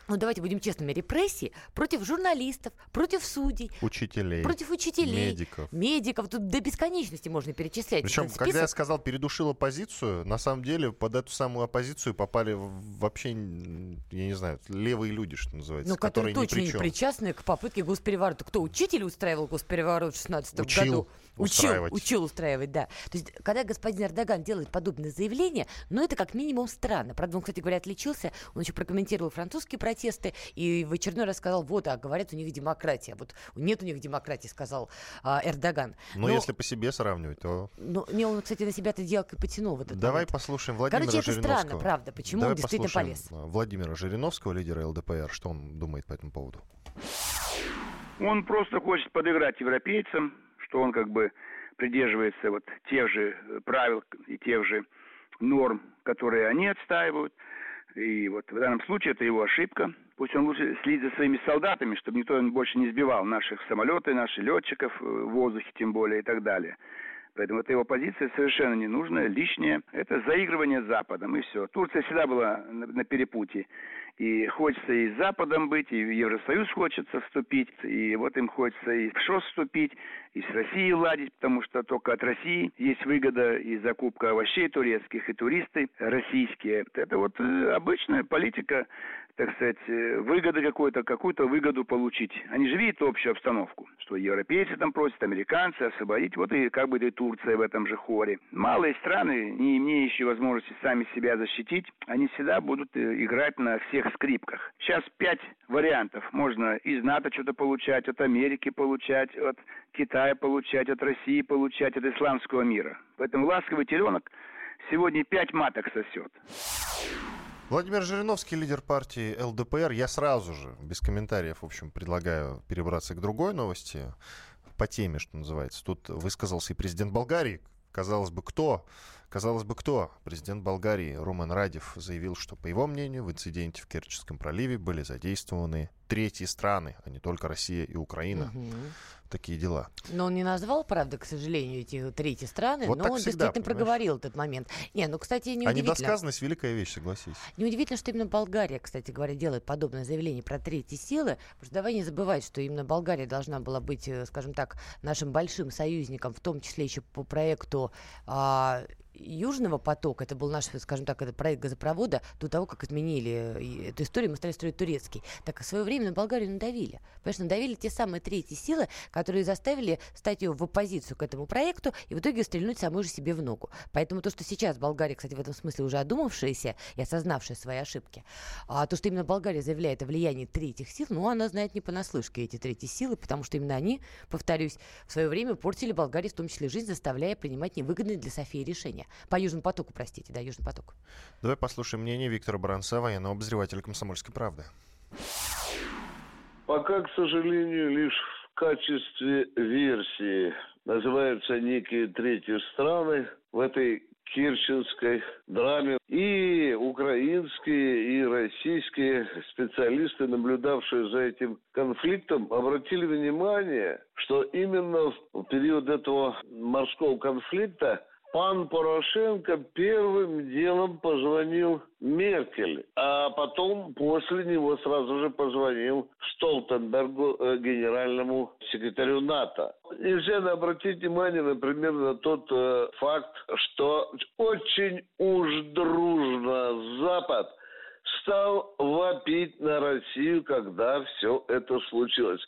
Speaker 3: ну, давайте будем честными, репрессии против журналистов, против судей,
Speaker 2: Учителей,
Speaker 3: против учителей,
Speaker 2: медиков.
Speaker 3: медиков. Тут до бесконечности можно перечислять.
Speaker 2: Причем,
Speaker 3: этот
Speaker 2: когда я
Speaker 3: список.
Speaker 2: сказал передушил оппозицию, на самом деле под эту самую оппозицию попали вообще, я не знаю, левые люди, что называется,
Speaker 3: Ну, которые,
Speaker 2: которые
Speaker 3: точно не
Speaker 2: чем.
Speaker 3: причастны к попытке госпереворота. Кто учитель устраивал госпереворот в 16
Speaker 2: Учил
Speaker 3: году?
Speaker 2: Устраивать.
Speaker 3: Учил, учил устраивать, да. То есть, когда господин Эрдоган делает подобное заявление, ну, это как минимум странно. Правда, он, кстати говоря, отличился. Он еще прокомментировал французские протесты и в очередной раз сказал, вот, а говорят, у них демократия. Вот нет у них демократии, сказал а, Эрдоган.
Speaker 2: Но если по себе сравнивать, то...
Speaker 3: Ну, не, он, кстати, на себя это дело и потянул в этот
Speaker 2: Давай
Speaker 3: момент.
Speaker 2: послушаем Владимира
Speaker 3: Короче, это
Speaker 2: Жириновского.
Speaker 3: странно, правда, почему
Speaker 2: Давай
Speaker 3: он действительно
Speaker 2: послушаем,
Speaker 3: полез.
Speaker 2: а, Владимира Жириновского, лидера ЛДПР, что он думает по этому поводу.
Speaker 7: Он просто хочет подыграть европейцам, что он как бы придерживается вот тех же э, правил и тех же норм, которые они отстаивают. И вот в данном случае это его ошибка. Пусть он лучше следит за своими солдатами, чтобы никто больше не сбивал наших самолеты, наших летчиков э, в воздухе тем более и так далее. Поэтому эта его позиция совершенно ненужная, лишняя. Это заигрывание с Западом, и все. Турция всегда была на, на перепутье. И хочется и с Западом быть, и в Евросоюз хочется вступить, и вот им хочется и в ШОС вступить, и с Россией ладить, потому что только от России есть выгода и закупка овощей турецких, и туристы российские. Это вот э, обычная политика, так сказать, э, выгоды какой-то, какую-то выгоду получить. Они же видят общую обстановку, что европейцы там просят, американцы освободить, вот и как бы и Турция в этом же хоре. Малые страны, не имеющие возможности сами себя защитить, они всегда будут э, играть на всех скрипках. Сейчас пять вариантов. Можно из НАТО что-то получать, от Америки получать, от Китая получать, от России получать, от исламского мира. Поэтому ласковый теленок сегодня пять маток сосет.
Speaker 2: Владимир Жириновский, лидер партии ЛДПР. Я сразу же, без комментариев, в общем, предлагаю перебраться к другой новости по теме, что называется. Тут высказался и президент Болгарии. Казалось бы, кто? Казалось бы, кто? Президент Болгарии Румен Радев заявил, что, по его мнению, в инциденте в Керченском проливе были задействованы третьи страны, а не только Россия и Украина.
Speaker 3: Мгм.
Speaker 2: Такие дела.
Speaker 3: Но он не назвал, правда, к сожалению, эти третьи страны,
Speaker 2: Вот
Speaker 3: но он
Speaker 2: всегда,
Speaker 3: действительно
Speaker 2: понимаешь?
Speaker 3: проговорил этот момент. Не, ну, кстати,
Speaker 2: А
Speaker 3: неудивительно.
Speaker 2: недосказанность великая вещь, согласись.
Speaker 3: Неудивительно, что именно Болгария, кстати говоря, делает подобное заявление про третьи силы. Потому что давай не забывать, что именно Болгария должна была быть, э, скажем так, нашим большим союзником, в том числе еще по проекту а, Южного потока. Это был наш, скажем так, это проект газопровода. До того, как изменили э, эту историю, мы стали строить турецкий. Так в свое время на Болгарию надавили. Понимаешь, надавили те самые третьи силы, которые заставили стать ее в оппозицию к этому проекту и в итоге стрельнуть самой же себе в ногу. Поэтому то, что сейчас Болгария, кстати, в этом смысле уже одумавшаяся и осознавшая свои ошибки, а то, что именно Болгария заявляет о влиянии третьих сил, ну, она знает не понаслышке эти третьи силы, потому что именно они, повторюсь, в свое время портили Болгарии, в том числе жизнь, заставляя принимать невыгодные для Софии решения. По Южному потоку, простите, да, Южный поток.
Speaker 2: Давай послушаем мнение Виктора Баранца, военного обозревателя «Комсомольской правды».
Speaker 8: Пока, к сожалению, лишь в качестве версии называются некие третьи страны в этой Керченской драме. И украинские, и российские специалисты, наблюдавшие за этим конфликтом, обратили внимание, что именно в период этого морского конфликта пан Порошенко первым делом позвонил Меркель, а потом после него сразу же позвонил Столтенбергу, э, генеральному секретарю НАТО. Нельзя не обратить внимание, например, на тот э, факт, что очень уж дружно Запад стал вопить на Россию, когда все это случилось.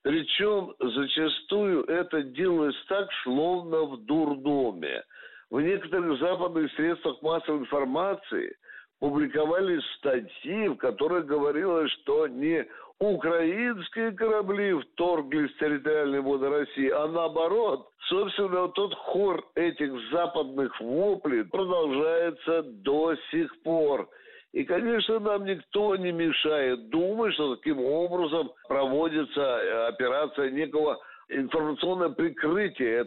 Speaker 8: Причем зачастую это делалось так, словно в дурдоме. В некоторых западных средствах массовой информации публиковались статьи, в которых говорилось, что не украинские корабли вторглись в территориальные воды России, а наоборот, собственно, вот тот хор этих западных воплей продолжается до сих пор. И, конечно, нам никто не мешает думать, что таким образом проводится э, операция некого информационного прикрытия.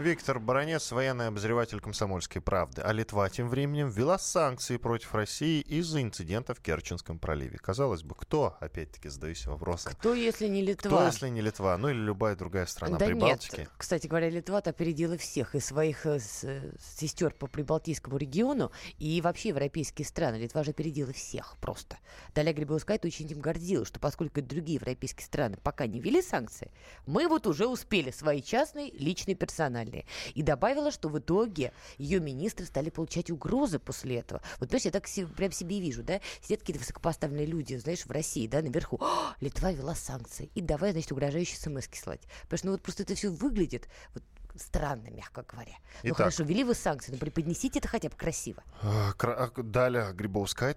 Speaker 2: Виктор Баранец, военный обозреватель «Комсомольской правды». А Литва тем временем ввела санкции против России из-за инцидента в Керченском проливе. Казалось бы, кто, опять-таки, задаюсь вопросом.
Speaker 3: Кто, если не Литва?
Speaker 2: Кто, если не Литва? Ну или любая другая страна
Speaker 3: да
Speaker 2: Прибалтики?
Speaker 3: Нет. Кстати говоря, Литва-то опередила всех и своих э, сестер по Прибалтийскому региону и вообще европейские страны. Литва же опередила всех просто. Далее Грибовская очень этим гордилась, что поскольку другие европейские страны пока не ввели санкции, мы вот уже успели свои частные, личные, персональные национальные. И добавила, что в итоге ее министры стали получать угрозы после этого. Вот, понимаешь, я так прям себе вижу, да, сидят какие-то высокопоставленные люди, знаешь, в России, да, наверху. Литва вела санкции. И давай, значит, угрожающие смс слать. Потому что ну, вот просто это все выглядит, вот странно, мягко говоря. Ну Итак, хорошо, ввели вы санкции, но преподнесите это хотя бы красиво.
Speaker 2: А, а, Даля Грибовская.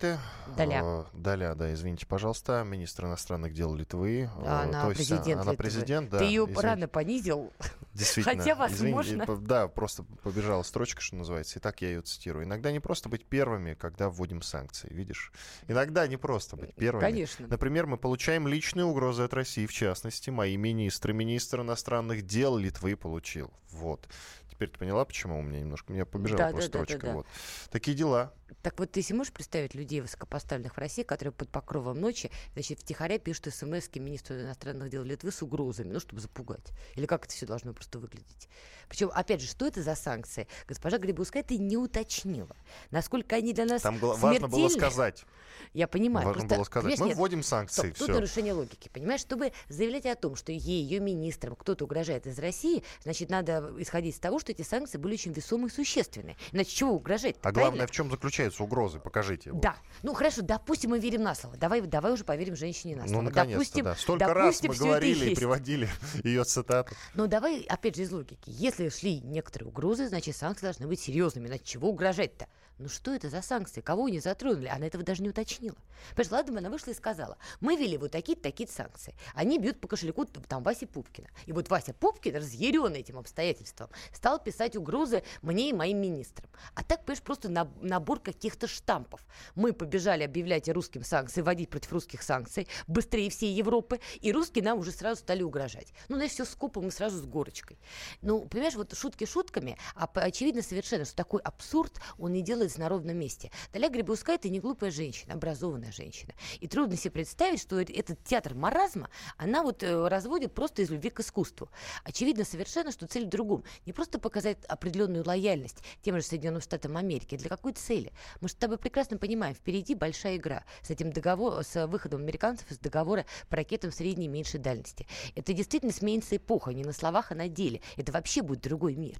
Speaker 3: Даля.
Speaker 2: А, Даля, да, извините, пожалуйста, министр иностранных дел Литвы.
Speaker 3: Она То президент есть,
Speaker 2: она президент, да.
Speaker 3: Ты ее извините. рано понизил.
Speaker 2: Действительно.
Speaker 3: Хотя возможно.
Speaker 2: Извините, да, просто побежала строчка, что называется, и так я ее цитирую. Иногда не просто быть первыми, когда вводим санкции, видишь? Иногда не просто быть первыми.
Speaker 3: Конечно.
Speaker 2: Например, мы получаем личные угрозы от России, в частности, мои министры, министр иностранных дел Литвы получил. Вот. Теперь ты поняла, почему у меня немножко... У меня побежала
Speaker 3: да,
Speaker 2: просто
Speaker 3: да,
Speaker 2: строчка.
Speaker 3: Да, да, да.
Speaker 2: Вот. Такие дела.
Speaker 3: Так вот, ты себе можешь представить людей высокопоставленных в России, которые под покровом ночи, значит, втихаря пишут смс министру иностранных дел Литвы с угрозами, ну, чтобы запугать? Или как это все должно просто выглядеть? Причем, опять же, что это за санкции? Госпожа Грибуская это не уточнила. Насколько они для нас
Speaker 2: Там
Speaker 3: смертельны.
Speaker 2: важно было сказать.
Speaker 3: Я понимаю.
Speaker 2: Важно
Speaker 3: просто,
Speaker 2: было сказать. Мы
Speaker 3: нет,
Speaker 2: вводим санкции.
Speaker 3: Стоп, тут нарушение логики. Понимаешь, чтобы заявлять о том, что ей, ее министрам кто-то угрожает из России, значит, надо исходить из того, что эти санкции были очень весомые и существенные. Иначе чего угрожать?
Speaker 2: А главное, в чем заключаются угрозы? Покажите.
Speaker 3: Да. Ну хорошо, допустим, мы верим на слово. Давай, давай уже поверим женщине на
Speaker 2: ну,
Speaker 3: слово.
Speaker 2: Ну, наконец-то,
Speaker 3: допустим,
Speaker 2: да. Столько
Speaker 3: допустим,
Speaker 2: раз мы говорили и приводили [LAUGHS] ее цитаты.
Speaker 3: Ну, давай, опять же, из логики. Если шли некоторые угрозы, значит, санкции должны быть серьезными. Иначе чего угрожать-то? Ну что это за санкции? Кого они затронули? Она этого даже не уточнила. Понимаешь, ладно бы она вышла и сказала, мы ввели вот такие-то такие санкции. Они бьют по кошельку там Васи Пупкина. И вот Вася Пупкин, разъяренный этим обстоятельством, стал писать угрозы мне и моим министрам. А так, понимаешь, просто набор каких-то штампов. Мы побежали объявлять русским санкции, вводить против русских санкций быстрее всей Европы, и русские нам уже сразу стали угрожать. Ну, знаешь, все скопом и сразу с горочкой. Ну, понимаешь, вот шутки шутками, а очевидно совершенно, что такой абсурд он не делает делается на ровном месте. Таля Грибуская – это не глупая женщина, образованная женщина. И трудно себе представить, что этот театр маразма она вот э, разводит просто из любви к искусству. Очевидно совершенно, что цель в другом. Не просто показать определенную лояльность тем же Соединенным Штатам Америки, для какой цели? Мы с тобой прекрасно понимаем, впереди большая игра с этим договором, с выходом американцев из договора по ракетам средней и меньшей дальности. Это действительно сменится эпоха, не на словах, а на деле. Это вообще будет другой мир.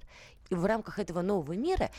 Speaker 3: И в рамках этого нового мира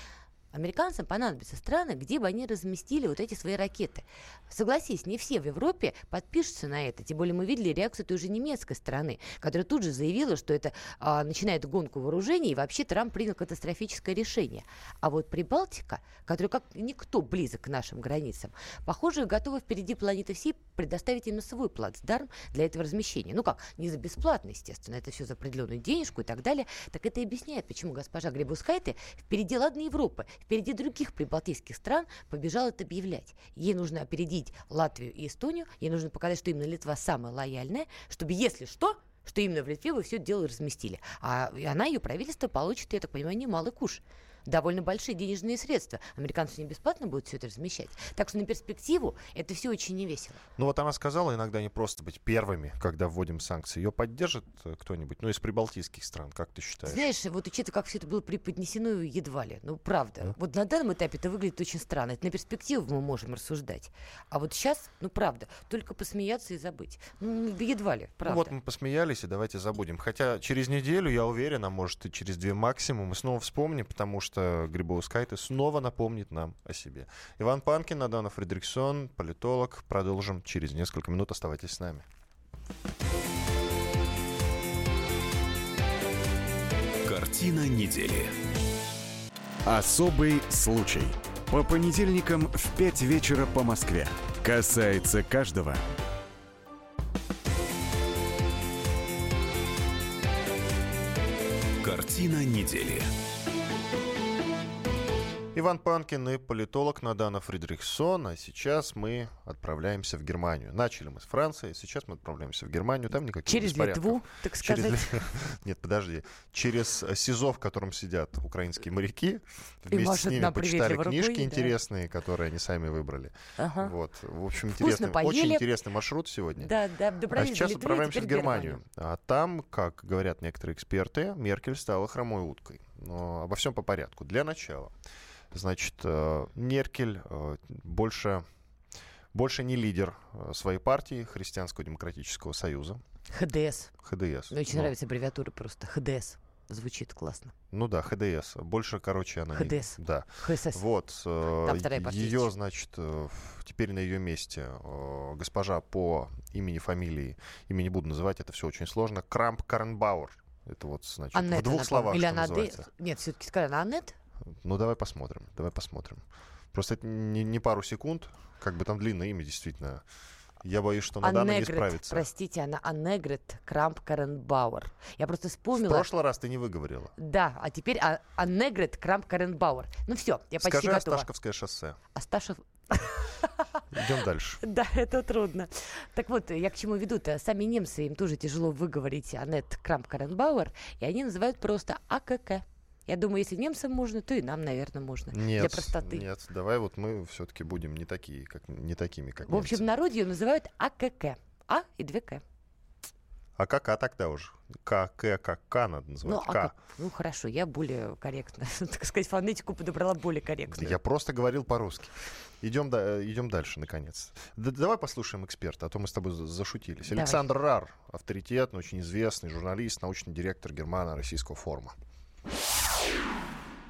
Speaker 3: Американцам понадобятся страны, где бы они разместили вот эти свои ракеты. Согласись, не все в Европе подпишутся на это. Тем более мы видели реакцию той же немецкой страны, которая тут же заявила, что это а, начинает гонку вооружений, и вообще Трамп принял катастрофическое решение. А вот Прибалтика, которая как никто близок к нашим границам, похоже, готова впереди планеты всей предоставить именно свой плацдарм для этого размещения. Ну как, не за бесплатно, естественно, это все за определенную денежку и так далее. Так это и объясняет, почему госпожа Грибускайте впереди, ладно, Европы, впереди других прибалтийских стран побежала это объявлять. Ей нужно опередить Латвию и Эстонию, ей нужно показать, что именно Литва самая лояльная, чтобы, если что, что именно в Литве вы все дело разместили. А она, ее правительство, получит, я так понимаю, немалый куш. Довольно большие денежные средства. Американцы не бесплатно будут все это размещать. Так что на перспективу это все очень невесело.
Speaker 2: Ну вот она сказала иногда не просто быть первыми, когда вводим санкции. Ее поддержит э, кто-нибудь, ну, из прибалтийских стран, как ты считаешь?
Speaker 3: Знаешь, вот учитывая, как все это было преподнесено едва ли. Ну, правда. Да. Вот на данном этапе это выглядит очень странно. Это на перспективу мы можем рассуждать. А вот сейчас, ну, правда, только посмеяться и забыть. Ну, едва ли, правда.
Speaker 2: Ну, вот мы посмеялись, и давайте забудем. Хотя через неделю, я уверен, а может и через две максимум, мы снова вспомним, потому что Грибоускайте снова напомнит нам о себе. Иван Панкин, Адана Фредериксон, политолог. Продолжим через несколько минут. Оставайтесь с нами.
Speaker 1: Картина недели.
Speaker 9: Особый случай. По понедельникам в 5 вечера по Москве. Касается каждого.
Speaker 1: Картина недели.
Speaker 2: Иван Панкин и политолог Надана Фридрихсон. А сейчас мы отправляемся в Германию. Начали мы с Франции, сейчас мы отправляемся в Германию. Там никаких
Speaker 3: Через Литву, так сказать. Через... [LAUGHS]
Speaker 2: Нет, подожди. Через СИЗО, в котором сидят украинские моряки. Вместе с ними почитали книжки рукой, интересные, да. которые они сами выбрали. Ага. Вот. В общем, интересный, очень интересный маршрут сегодня.
Speaker 3: Да, да,
Speaker 2: а сейчас Литвы, отправляемся в Германию. Германию. А там, как говорят некоторые эксперты, Меркель стала хромой уткой. Но обо всем по порядку. Для начала. Значит, э, Меркель э, больше, больше не лидер э, своей партии, Христианского демократического союза.
Speaker 3: ХДС.
Speaker 2: ХДС.
Speaker 3: Мне очень ну. нравится аббревиатура просто. ХДС. Звучит классно.
Speaker 2: Ну да, ХДС. Больше, короче, она...
Speaker 3: ХДС.
Speaker 2: Не... Да.
Speaker 3: ХСС.
Speaker 2: Вот. Ее, значит, теперь на ее месте госпожа по имени, фамилии, имя не буду называть, это все очень сложно, Крамп Карнбауэр. Это вот, значит,
Speaker 3: Аннет,
Speaker 2: в двух словах,
Speaker 3: Или она. Д... Нет, все-таки сказали, Аннет?
Speaker 2: Ну, давай посмотрим, давай посмотрим. Просто это не, не пару секунд, как бы там длинное имя, действительно. Я боюсь, что на данный не справится.
Speaker 3: Простите, она Аннегрет Крамп Каренбауэр. Я просто вспомнила...
Speaker 2: В прошлый раз ты не выговорила.
Speaker 3: Да, а теперь а, Аннегрет Крамп Каренбауэр. Ну все, я почти
Speaker 2: Скажи
Speaker 3: готова.
Speaker 2: Осташковское шоссе.
Speaker 3: Осташев...
Speaker 2: Идем дальше. [LAUGHS]
Speaker 3: Да, это трудно. Так вот, я к чему веду-то? Сами немцы, им тоже тяжело выговорить Аннет Крамп Каренбауэр, и они называют просто АКК. Я думаю, если немцам можно, то и нам, наверное, можно.
Speaker 2: Нет,
Speaker 3: для простоты.
Speaker 2: Нет, давай вот мы все-таки будем не такие, как не такими, как
Speaker 3: В общем,
Speaker 2: немцы.
Speaker 3: в народе ее называют АКК. А и две К.
Speaker 2: А как А тогда уже? К, К, как К надо называть.
Speaker 3: Ну,
Speaker 2: К.
Speaker 3: А, ну хорошо, я более корректно, [LAUGHS] так сказать, фонетику подобрала более корректно.
Speaker 2: Я просто говорил по-русски. Идем, да, идем дальше, наконец. Да, давай послушаем эксперта, а то мы с тобой зашутились. Давай. Александр Рар, авторитетный, очень известный журналист, научный директор Германо-Российского форума.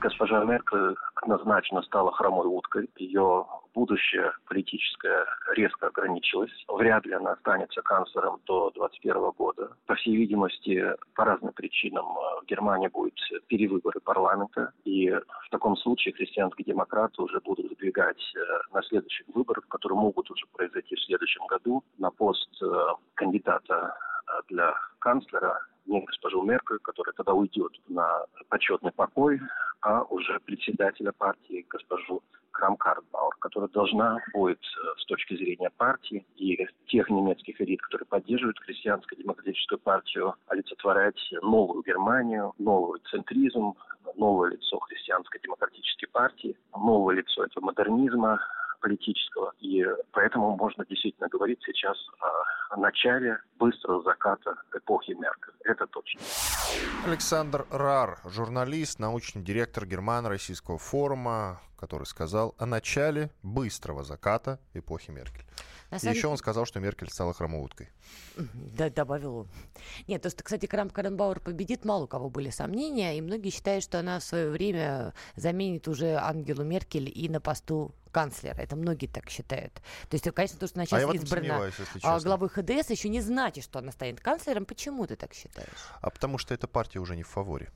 Speaker 10: Госпожа Меркель однозначно стала хромой уткой. Ее будущее политическое резко ограничилось. Вряд ли она останется канцлером до 2021 года. По всей видимости, по разным причинам в Германии будет перевыборы парламента. И в таком случае христианские демократы уже будут сдвигать э, на следующих выборах, которые могут уже произойти в следующем году, на пост э, кандидата э, для канцлера не госпожу Меркель, которая тогда уйдет на почетный покой, а уже председателя партии госпожу Крам-Картбауэр, которая должна будет э, с точки зрения партии и тех немецких элит, которые поддерживают христианско-демократическую партию, олицетворять новую Германию, новый центризм, новое лицо христианско-демократической партии, новое лицо этого модернизма, политического. И поэтому можно действительно говорить сейчас о начале быстрого заката эпохи Меркель. Это точно.
Speaker 2: Александр Рар, журналист, научный директор Германо-Российского форума, который сказал о начале быстрого заката эпохи Меркель. На самом... И еще он сказал, что Меркель стала хромоуткой.
Speaker 3: Да, добавил он. Нет, то, что, кстати, Крам Каренбауэр победит, мало у кого были сомнения, и многие считают, что она в свое время заменит уже Ангелу Меркель и на посту канцлера. Это многие так считают. То есть, конечно, то, что она сейчас а избрана а главой ХДС, еще не значит, что она станет канцлером. Почему ты так считаешь?
Speaker 2: А потому что эта партия уже не в фаворе.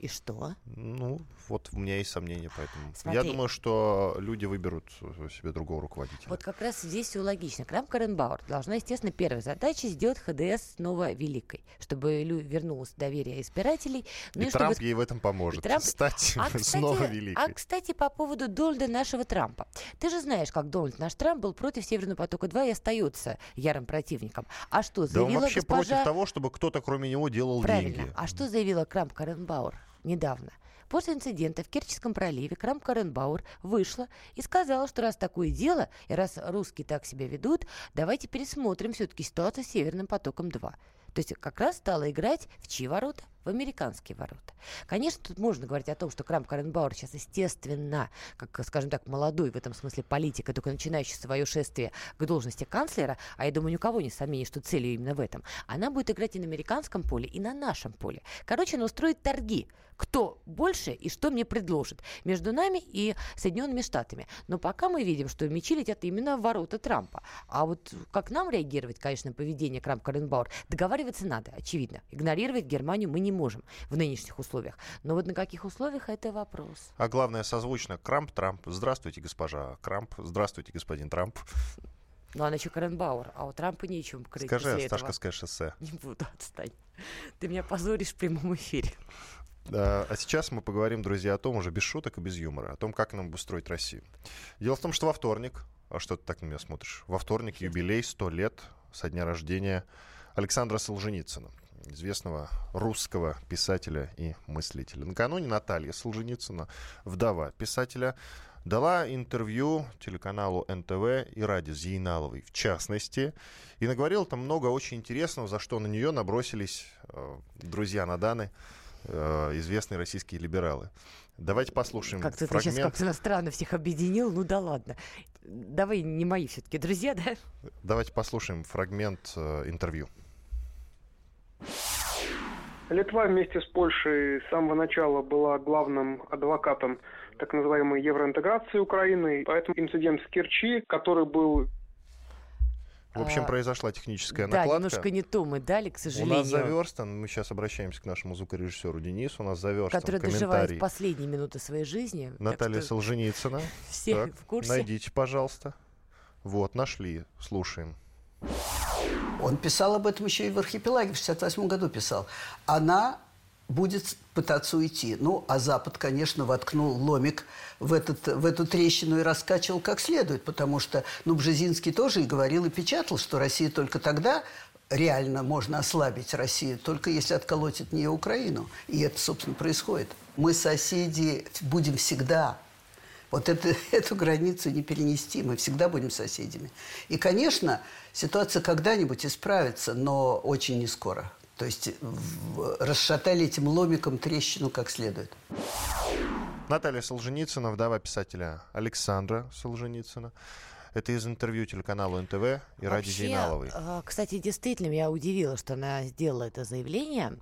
Speaker 3: И что?
Speaker 2: Ну, вот у меня есть сомнения поэтому. Смотри. Я думаю, что люди выберут себе другого руководителя.
Speaker 3: Вот как раз здесь все логично. Крам Каренбауэр должна, естественно, первая задача сделать ХДС снова великой, чтобы вернулось доверие избирателей.
Speaker 2: Ну и, и Трамп ей в этом поможет. Трамп... Стать а, [LAUGHS] кстати, снова великой.
Speaker 3: А, кстати, по поводу Дональда нашего Трампа. Ты же знаешь, как Дональд наш Трамп был против Северного потока-2 и остается ярым противником. А что, заявила
Speaker 2: да он вообще
Speaker 3: госпожа...
Speaker 2: против того, чтобы кто-то кроме него делал
Speaker 3: Правильно.
Speaker 2: деньги.
Speaker 3: А что заявила Крам Каренбауэр? Недавно. После инцидента в Керченском проливе Крам Каренбауэр вышла и сказала, что раз такое дело, и раз русские так себя ведут, давайте пересмотрим все-таки ситуацию с Северным потоком-2. То есть как раз стала играть в чьи ворота? В американские ворота. Конечно, тут можно говорить о том, что Крам Каренбауэр сейчас, естественно, как, скажем так, молодой в этом смысле политика, только начинающий свое шествие к должности канцлера, а я думаю, ни у кого не сомнений, что целью именно в этом, она будет играть и на американском поле, и на нашем поле. Короче, она устроит торги. Кто больше и что мне предложит между нами и Соединенными Штатами. Но пока мы видим, что мечи летят именно в ворота Трампа. А вот как нам реагировать, конечно, на поведение Крам Каренбауэр, договариваться надо, очевидно. Игнорировать Германию мы не не можем в нынешних условиях. Но вот на каких условиях это вопрос.
Speaker 2: А главное, созвучно Крамп-Трамп. Здравствуйте, госпожа Крамп. Здравствуйте, господин Трамп.
Speaker 3: Ну, она еще Каренбауэр, а у Трампа нечем крыть
Speaker 2: Скажи Осташковское шоссе. [LAUGHS]
Speaker 3: Не буду, отстань. Ты меня позоришь в прямом эфире.
Speaker 2: А сейчас мы поговорим, друзья, о том уже без шуток и без юмора, о том, как нам обустроить Россию. Дело в том, что во вторник, а что ты так на меня смотришь? Во вторник юбилей 100 лет со дня рождения Александра Солженицына известного русского писателя и мыслителя. Накануне Наталья Солженицына, вдова писателя, дала интервью телеканалу НТВ и Ради Зейналовой в частности, и наговорила там много очень интересного, за что на нее набросились э, друзья Наданы, э, известные российские либералы. Давайте послушаем
Speaker 3: Как-то
Speaker 2: фрагмент.
Speaker 3: ты сейчас как-то странно всех объединил, ну да ладно. Давай не мои все-таки друзья, да?
Speaker 2: Давайте послушаем фрагмент э, интервью.
Speaker 11: Литва вместе с Польшей с самого начала была главным адвокатом так называемой евроинтеграции Украины. Поэтому инцидент в Керчи, который был
Speaker 2: в общем, а, произошла техническая накладка.
Speaker 3: Да, немножко не то мы дали, к сожалению.
Speaker 2: У нас заверстан, мы сейчас обращаемся к нашему звукорежиссеру Денису, у нас заверстан
Speaker 3: Который доживает последние минуты своей жизни.
Speaker 2: Наталья что... Солженицына. [LAUGHS]
Speaker 3: Все так, в курсе.
Speaker 2: Найдите, пожалуйста. Вот, нашли, слушаем.
Speaker 12: Он писал об этом еще и в архипелаге, в 68 году писал. Она будет пытаться уйти. Ну, а Запад, конечно, воткнул ломик в, этот, в эту трещину и раскачивал как следует, потому что, ну, Бжезинский тоже и говорил, и печатал, что Россия только тогда реально можно ослабить Россию, только если отколоть от нее Украину. И это, собственно, происходит. Мы соседи будем всегда. Вот это, [LAUGHS] эту границу не перенести, мы всегда будем соседями. И, конечно, ситуация когда-нибудь исправится, но очень не скоро. То есть в, расшатали этим ломиком трещину как следует.
Speaker 2: Наталья Солженицына, вдова писателя Александра Солженицына. Это из интервью телеканалу НТВ и Ради Зейналовой.
Speaker 3: Э, кстати, действительно, меня удивило, что она сделала это заявление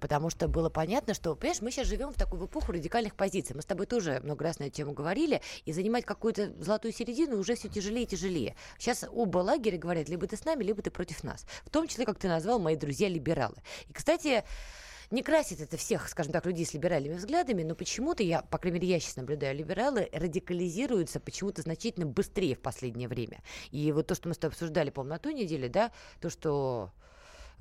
Speaker 3: потому что было понятно, что, понимаешь, мы сейчас живем в такую эпоху радикальных позиций. Мы с тобой тоже много раз на эту тему говорили, и занимать какую-то золотую середину уже все тяжелее и тяжелее. Сейчас оба лагеря говорят, либо ты с нами, либо ты против нас. В том числе, как ты назвал, мои друзья-либералы. И, кстати, не красит это всех, скажем так, людей с либеральными взглядами, но почему-то я, по крайней мере, я сейчас наблюдаю, либералы радикализируются почему-то значительно быстрее в последнее время. И вот то, что мы с тобой обсуждали, по-моему, на той неделе, да, то, что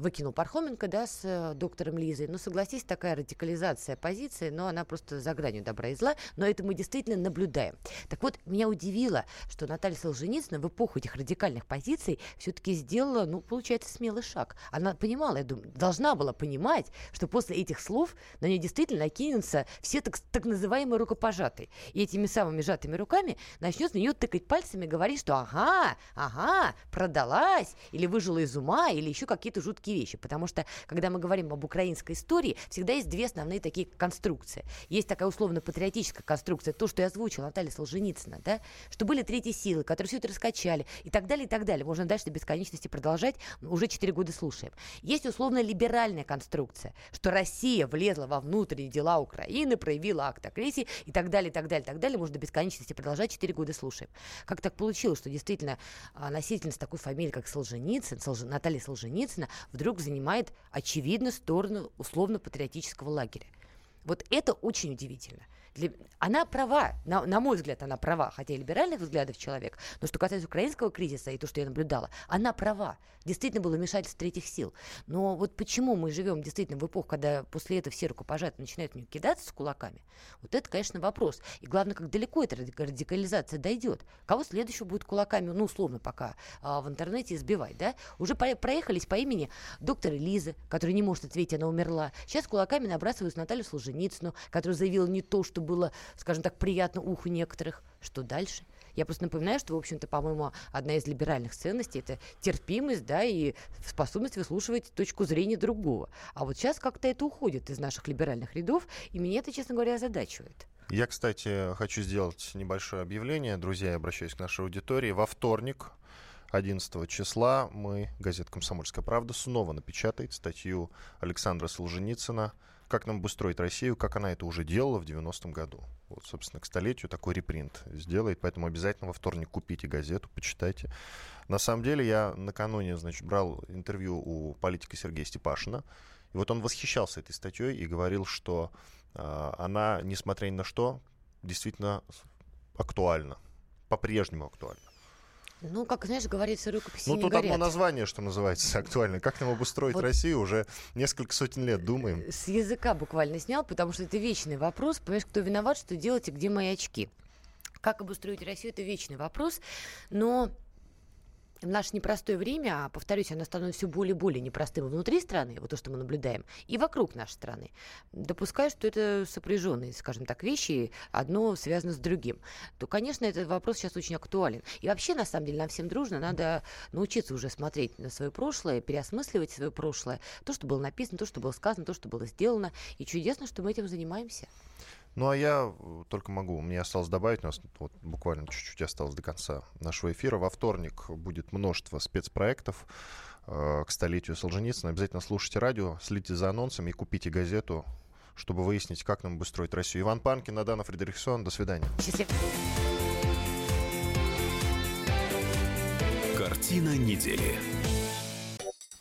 Speaker 3: выкинул Пархоменко, да, с э, доктором Лизой. Ну, согласись, такая радикализация позиции, но она просто за гранью добра и зла, но это мы действительно наблюдаем. Так вот, меня удивило, что Наталья Солженицына в эпоху этих радикальных позиций все-таки сделала, ну, получается, смелый шаг. Она понимала, я думаю, должна была понимать, что после этих слов на нее действительно накинутся все так, так называемые рукопожатые. И этими самыми сжатыми руками начнет на нее тыкать пальцами, говорить, что ага, ага, продалась, или выжила из ума, или еще какие-то жуткие такие вещи, потому что, когда мы говорим об украинской истории, всегда есть две основные такие конструкции. Есть такая условно-патриотическая конструкция, то, что я озвучила Наталья Солженицына, да, что были третьи силы, которые все это раскачали, и так далее, и так далее. Можно дальше до бесконечности продолжать, уже четыре года слушаем. Есть условно-либеральная конструкция, что Россия влезла во внутренние дела Украины, проявила акт агрессии, и так далее, и так далее, и так далее. Можно до бесконечности продолжать, четыре года слушаем. Как так получилось, что действительно а, носительница такой фамилии, как Солженицын, Солж... Наталья Солженицына, вдруг занимает очевидно сторону условно-патриотического лагеря. Вот это очень удивительно. Для... Она права, на, на мой взгляд, она права, хотя и либеральных взглядов человек, но что касается украинского кризиса и то, что я наблюдала, она права. Действительно было вмешательство третьих сил. Но вот почему мы живем действительно в эпоху, когда после этого все рукопожатия начинают в нее кидаться с кулаками, вот это, конечно, вопрос. И главное, как далеко эта радикализация дойдет. Кого следующего будет кулаками, ну, условно, пока а, в интернете избивать, да? Уже по проехались по имени доктора Лизы, которая не может ответить, она умерла. Сейчас кулаками набрасываются Наталью Солженицыну, которая заявила не то, что было, скажем так, приятно уху некоторых. Что дальше? Я просто напоминаю, что, в общем-то, по-моему, одна из либеральных ценностей – это терпимость, да, и способность выслушивать точку зрения другого. А вот сейчас как-то это уходит из наших либеральных рядов, и меня это, честно говоря, озадачивает.
Speaker 2: Я, кстати, хочу сделать небольшое объявление. Друзья, я обращаюсь к нашей аудитории. Во вторник, 11 числа, мы, газета «Комсомольская правда», снова напечатает статью Александра Солженицына «Как нам обустроить Россию, как она это уже делала в 90-м году». Вот, собственно, к столетию такой репринт сделает, поэтому обязательно во вторник купите газету, почитайте. На самом деле я накануне, значит, брал интервью у политика Сергея Степашина, и вот он восхищался этой статьей и говорил, что э, она, несмотря ни на что, действительно актуальна, по-прежнему актуальна.
Speaker 3: Ну, как, знаешь, говорится, рукописи
Speaker 2: Ну,
Speaker 3: не
Speaker 2: тут
Speaker 3: горят.
Speaker 2: одно название, что называется, [LAUGHS] актуально. Как нам обустроить
Speaker 3: Вот.
Speaker 2: Россию, уже несколько сотен лет думаем.
Speaker 3: С языка буквально снял, потому что это вечный вопрос. Понимаешь, кто виноват, что делать и где мои очки? Как обустроить Россию, это вечный вопрос. Но в наше непростое время, а, повторюсь, оно становится все более и более непростым внутри страны, вот то, что мы наблюдаем, и вокруг нашей страны. Допускаю, что это сопряженные, скажем так, вещи, одно связано с другим. То, конечно, этот вопрос сейчас очень актуален. И вообще, на самом деле, нам всем дружно надо научиться уже смотреть на свое прошлое, переосмысливать свое прошлое, то, что было написано, то, что было сказано, то, что было сделано. И чудесно, что мы этим занимаемся.
Speaker 2: Ну, а я э, только могу, мне осталось добавить, у нас вот буквально чуть-чуть осталось до конца нашего эфира. Во вторник будет множество спецпроектов э, к столетию Солженицына. Обязательно слушайте радио, следите за анонсами и купите газету, чтобы выяснить, как нам обустроить Россию. Иван Панкин, Адана Фредериксон. До свидания.
Speaker 3: Счастливо.
Speaker 1: Картина недели.